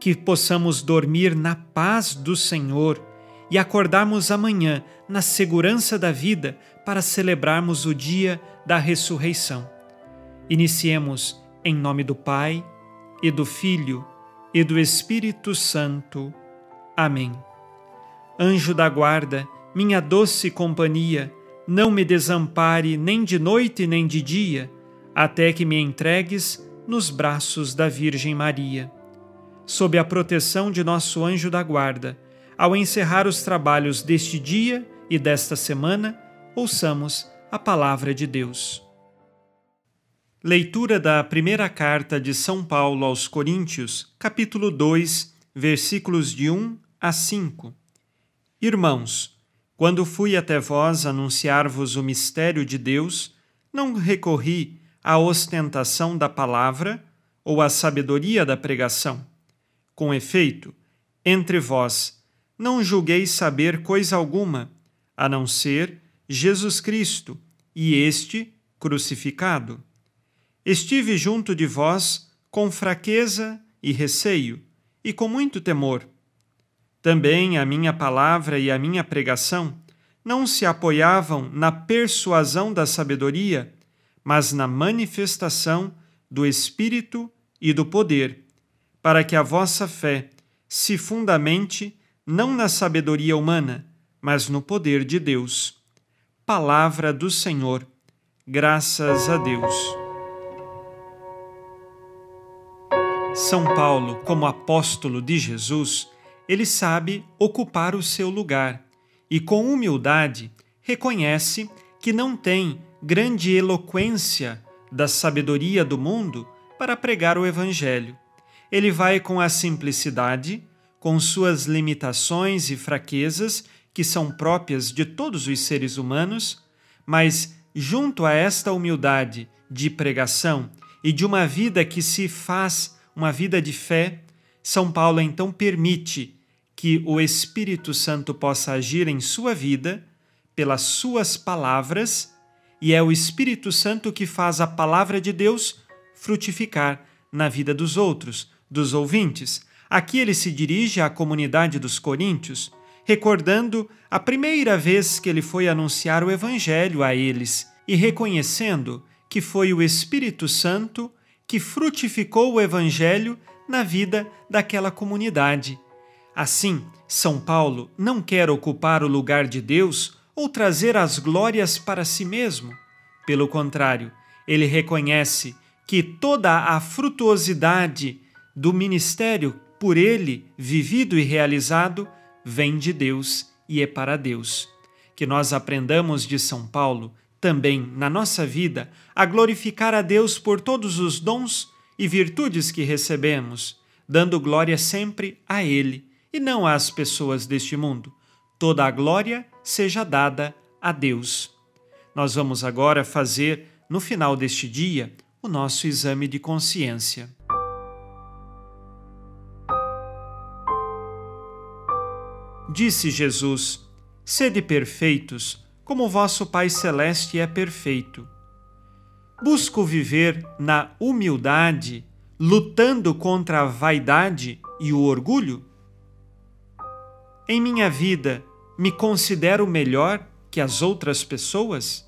Que possamos dormir na paz do Senhor e acordarmos amanhã na segurança da vida para celebrarmos o dia da ressurreição. Iniciemos em nome do Pai, e do Filho, e do Espírito Santo. Amém. Anjo da guarda, minha doce companhia, não me desampare nem de noite nem de dia, até que me entregues nos braços da Virgem Maria. Sob a proteção de nosso anjo da guarda, ao encerrar os trabalhos deste dia e desta semana, ouçamos a palavra de Deus. Leitura da primeira carta de São Paulo aos Coríntios, capítulo 2, versículos de 1 a 5. Irmãos, quando fui até vós anunciar-vos o mistério de Deus, não recorri à ostentação da palavra ou à sabedoria da pregação. Com efeito, entre vós não julgueis saber coisa alguma, a não ser Jesus Cristo e este crucificado. Estive junto de vós com fraqueza e receio e com muito temor. Também a minha palavra e a minha pregação não se apoiavam na persuasão da sabedoria, mas na manifestação do Espírito e do poder, para que a vossa fé se fundamente não na sabedoria humana, mas no poder de Deus. Palavra do Senhor. Graças a Deus. São Paulo, como apóstolo de Jesus, ele sabe ocupar o seu lugar e, com humildade, reconhece que não tem grande eloquência da sabedoria do mundo para pregar o Evangelho. Ele vai com a simplicidade com suas limitações e fraquezas que são próprias de todos os seres humanos, mas junto a esta humildade de pregação e de uma vida que se faz uma vida de fé, São Paulo então permite que o Espírito Santo possa agir em sua vida pelas suas palavras, e é o Espírito Santo que faz a palavra de Deus frutificar na vida dos outros, dos ouvintes, Aqui ele se dirige à comunidade dos coríntios, recordando a primeira vez que ele foi anunciar o Evangelho a eles e reconhecendo que foi o Espírito Santo que frutificou o Evangelho na vida daquela comunidade. Assim, São Paulo não quer ocupar o lugar de Deus ou trazer as glórias para si mesmo. Pelo contrário, ele reconhece que toda a frutuosidade do ministério por ele vivido e realizado, vem de Deus e é para Deus. Que nós aprendamos de São Paulo, também na nossa vida, a glorificar a Deus por todos os dons e virtudes que recebemos, dando glória sempre a Ele e não às pessoas deste mundo. Toda a glória seja dada a Deus. Nós vamos agora fazer, no final deste dia, o nosso exame de consciência. Disse Jesus: Sede perfeitos, como vosso Pai Celeste é perfeito. Busco viver na humildade, lutando contra a vaidade e o orgulho? Em minha vida, me considero melhor que as outras pessoas?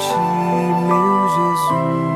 ti, meu Jesus.